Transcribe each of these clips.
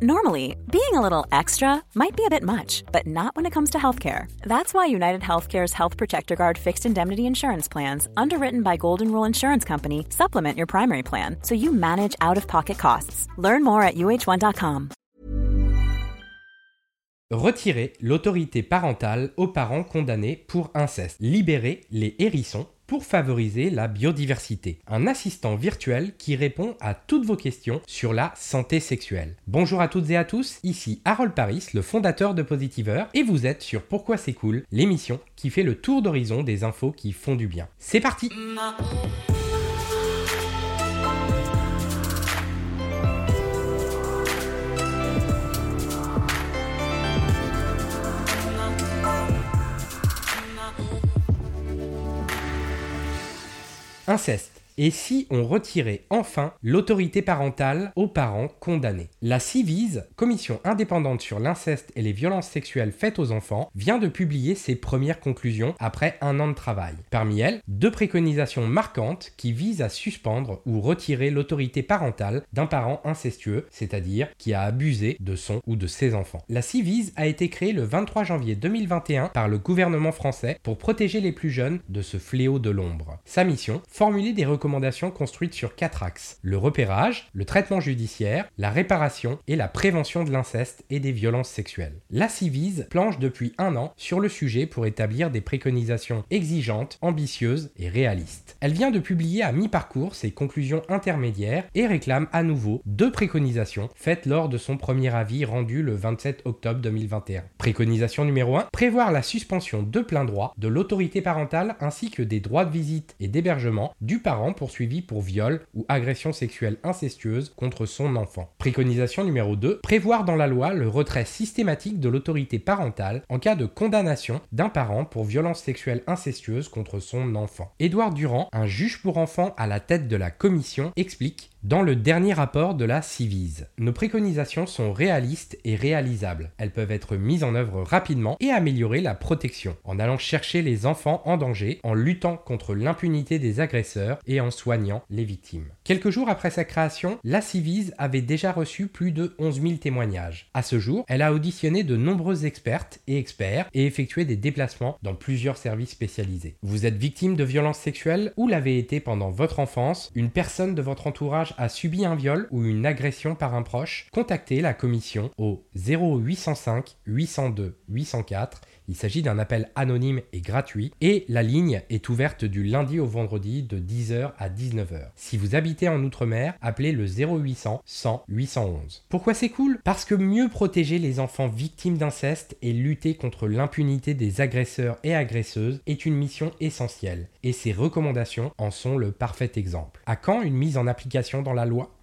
Normally, being a little extra might be a bit much, but not when it comes to healthcare. That's why United Healthcare's Health Protector Guard fixed indemnity insurance plans, underwritten by Golden Rule Insurance Company, supplement your primary plan so you manage out of pocket costs. Learn more at uh1.com. Retirer l'autorité parentale aux parents condamnés pour inceste. Libérer les hérissons pour favoriser la biodiversité. Un assistant virtuel qui répond à toutes vos questions sur la santé sexuelle. Bonjour à toutes et à tous, ici Harold Paris, le fondateur de Positiver, et vous êtes sur Pourquoi c'est cool, l'émission qui fait le tour d'horizon des infos qui font du bien. C'est parti Inceste. Et si on retirait enfin l'autorité parentale aux parents condamnés? La CIVIS, Commission indépendante sur l'inceste et les violences sexuelles faites aux enfants, vient de publier ses premières conclusions après un an de travail. Parmi elles, deux préconisations marquantes qui visent à suspendre ou retirer l'autorité parentale d'un parent incestueux, c'est-à-dire qui a abusé de son ou de ses enfants. La CIVIS a été créée le 23 janvier 2021 par le gouvernement français pour protéger les plus jeunes de ce fléau de l'ombre. Sa mission, formuler des recommandations construites sur quatre axes. Le repérage, le traitement judiciaire, la réparation et la prévention de l'inceste et des violences sexuelles. La Civise planche depuis un an sur le sujet pour établir des préconisations exigeantes, ambitieuses et réalistes. Elle vient de publier à mi-parcours ses conclusions intermédiaires et réclame à nouveau deux préconisations faites lors de son premier avis rendu le 27 octobre 2021. Préconisation numéro 1, prévoir la suspension de plein droit de l'autorité parentale ainsi que des droits de visite et d'hébergement du parent poursuivi pour viol ou agression sexuelle incestueuse contre son enfant. Préconisation numéro 2, prévoir dans la loi le retrait systématique de l'autorité parentale en cas de condamnation d'un parent pour violence sexuelle incestueuse contre son enfant. Édouard Durand, un juge pour enfants à la tête de la commission, explique dans le dernier rapport de la Civise, nos préconisations sont réalistes et réalisables. Elles peuvent être mises en œuvre rapidement et améliorer la protection, en allant chercher les enfants en danger, en luttant contre l'impunité des agresseurs et en soignant les victimes. Quelques jours après sa création, la Civise avait déjà reçu plus de 11 000 témoignages. À ce jour, elle a auditionné de nombreuses expertes et experts et effectué des déplacements dans plusieurs services spécialisés. Vous êtes victime de violences sexuelles ou l'avez été pendant votre enfance, une personne de votre entourage a subi un viol ou une agression par un proche, contactez la commission au 0805 802 804 il s'agit d'un appel anonyme et gratuit et la ligne est ouverte du lundi au vendredi de 10h à 19h. Si vous habitez en Outre-mer, appelez le 0800 100 811. Pourquoi c'est cool? Parce que mieux protéger les enfants victimes d'inceste et lutter contre l'impunité des agresseurs et agresseuses est une mission essentielle et ces recommandations en sont le parfait exemple. À quand une mise en application dans la loi?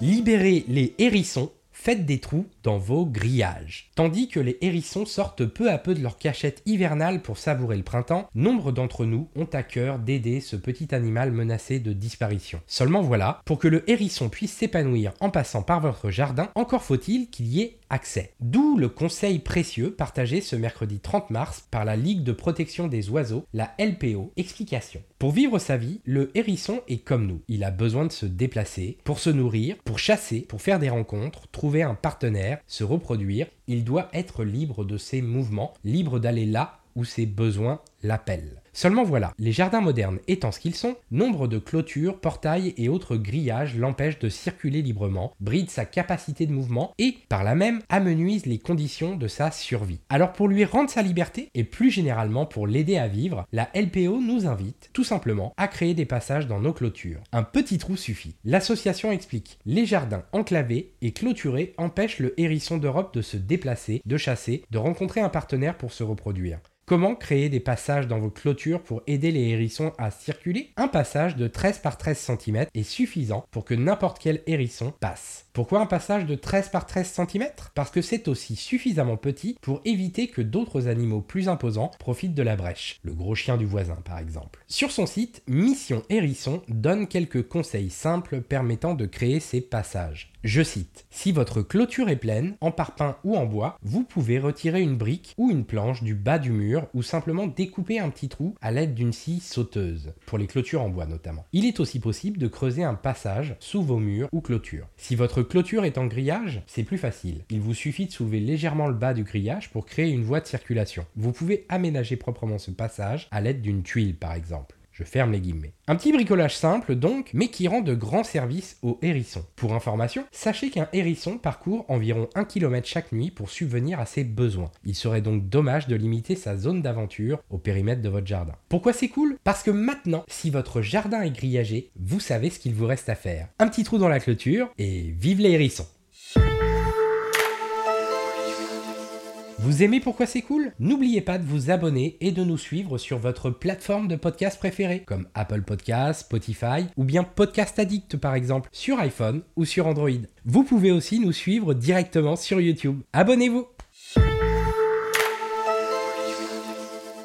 Libérer les hérissons faites des trous dans vos grillages. Tandis que les hérissons sortent peu à peu de leur cachette hivernale pour savourer le printemps, nombre d'entre nous ont à cœur d'aider ce petit animal menacé de disparition. Seulement voilà, pour que le hérisson puisse s'épanouir en passant par votre jardin, encore faut-il qu'il y ait accès. D'où le conseil précieux partagé ce mercredi 30 mars par la Ligue de protection des oiseaux, la LPO. Explication. Pour vivre sa vie, le hérisson est comme nous. Il a besoin de se déplacer, pour se nourrir, pour chasser, pour faire des rencontres, trouver un partenaire, se reproduire. Il doit être libre de ses mouvements, libre d'aller là où ses besoins l'appellent. Seulement voilà, les jardins modernes étant ce qu'ils sont, nombre de clôtures, portails et autres grillages l'empêchent de circuler librement, brident sa capacité de mouvement et, par là même, amenuisent les conditions de sa survie. Alors pour lui rendre sa liberté, et plus généralement pour l'aider à vivre, la LPO nous invite, tout simplement, à créer des passages dans nos clôtures. Un petit trou suffit. L'association explique, les jardins enclavés et clôturés empêchent le hérisson d'Europe de se déplacer, de chasser, de rencontrer un partenaire pour se reproduire. Comment créer des passages dans vos clôtures pour aider les hérissons à circuler Un passage de 13 par 13 cm est suffisant pour que n'importe quel hérisson passe. Pourquoi un passage de 13 par 13 cm Parce que c'est aussi suffisamment petit pour éviter que d'autres animaux plus imposants profitent de la brèche, le gros chien du voisin par exemple. Sur son site, Mission Hérisson donne quelques conseils simples permettant de créer ces passages. Je cite Si votre clôture est pleine, en parpaing ou en bois, vous pouvez retirer une brique ou une planche du bas du mur ou simplement découper un petit trou à l'aide d'une scie sauteuse, pour les clôtures en bois notamment. Il est aussi possible de creuser un passage sous vos murs ou clôtures. Si votre clôture est en grillage, c'est plus facile. Il vous suffit de soulever légèrement le bas du grillage pour créer une voie de circulation. Vous pouvez aménager proprement ce passage à l'aide d'une tuile par exemple. Je ferme les guillemets. Un petit bricolage simple donc, mais qui rend de grands services aux hérissons. Pour information, sachez qu'un hérisson parcourt environ 1 km chaque nuit pour subvenir à ses besoins. Il serait donc dommage de limiter sa zone d'aventure au périmètre de votre jardin. Pourquoi c'est cool? Parce que maintenant, si votre jardin est grillagé, vous savez ce qu'il vous reste à faire. Un petit trou dans la clôture et vive les hérissons Vous aimez pourquoi c'est cool? N'oubliez pas de vous abonner et de nous suivre sur votre plateforme de podcast préférée, comme Apple Podcasts, Spotify ou bien Podcast Addict par exemple, sur iPhone ou sur Android. Vous pouvez aussi nous suivre directement sur YouTube. Abonnez-vous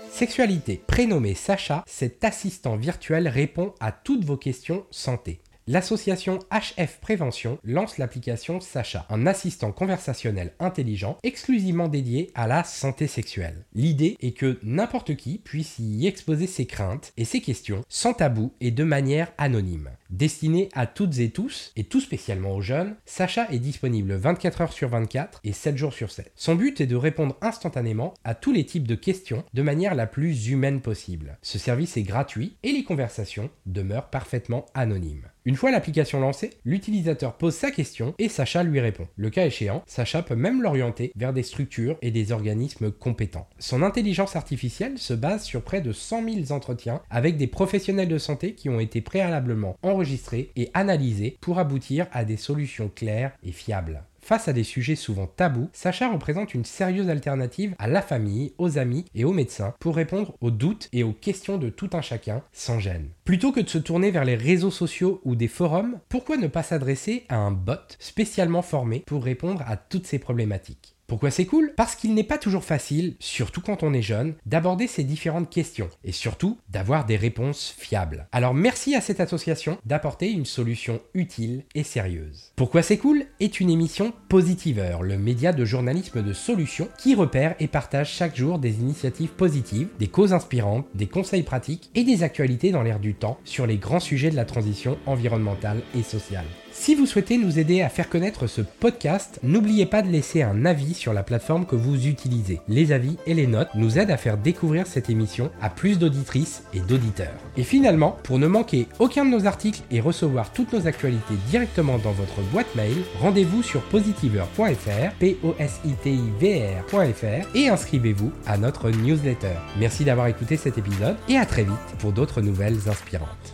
Sexualité. Prénommé Sacha, cet assistant virtuel répond à toutes vos questions santé. L'association HF Prévention lance l'application Sacha, un assistant conversationnel intelligent exclusivement dédié à la santé sexuelle. L'idée est que n'importe qui puisse y exposer ses craintes et ses questions sans tabou et de manière anonyme. Destiné à toutes et tous, et tout spécialement aux jeunes, Sacha est disponible 24 heures sur 24 et 7 jours sur 7. Son but est de répondre instantanément à tous les types de questions de manière la plus humaine possible. Ce service est gratuit et les conversations demeurent parfaitement anonymes. Une fois l'application lancée, l'utilisateur pose sa question et Sacha lui répond. Le cas échéant, Sacha peut même l'orienter vers des structures et des organismes compétents. Son intelligence artificielle se base sur près de 100 000 entretiens avec des professionnels de santé qui ont été préalablement enregistrés et analysés pour aboutir à des solutions claires et fiables. Face à des sujets souvent tabous, Sacha représente une sérieuse alternative à la famille, aux amis et aux médecins pour répondre aux doutes et aux questions de tout un chacun sans gêne. Plutôt que de se tourner vers les réseaux sociaux ou des forums, pourquoi ne pas s'adresser à un bot spécialement formé pour répondre à toutes ces problématiques? Pourquoi c'est cool? Parce qu'il n'est pas toujours facile, surtout quand on est jeune, d'aborder ces différentes questions et surtout d'avoir des réponses fiables. Alors merci à cette association d'apporter une solution utile et sérieuse. Pourquoi c'est cool? Est une émission Positiveur, le média de journalisme de solutions qui repère et partage chaque jour des initiatives positives, des causes inspirantes, des conseils pratiques et des actualités dans l'air du temps sur les grands sujets de la transition environnementale et sociale. Si vous souhaitez nous aider à faire connaître ce podcast, n'oubliez pas de laisser un avis sur la plateforme que vous utilisez. Les avis et les notes nous aident à faire découvrir cette émission à plus d'auditrices et d'auditeurs. Et finalement, pour ne manquer aucun de nos articles et recevoir toutes nos actualités directement dans votre boîte mail, rendez-vous sur positiveur.fr, p o s r.fr et inscrivez-vous à notre newsletter. Merci d'avoir écouté cet épisode et à très vite pour d'autres nouvelles inspirantes.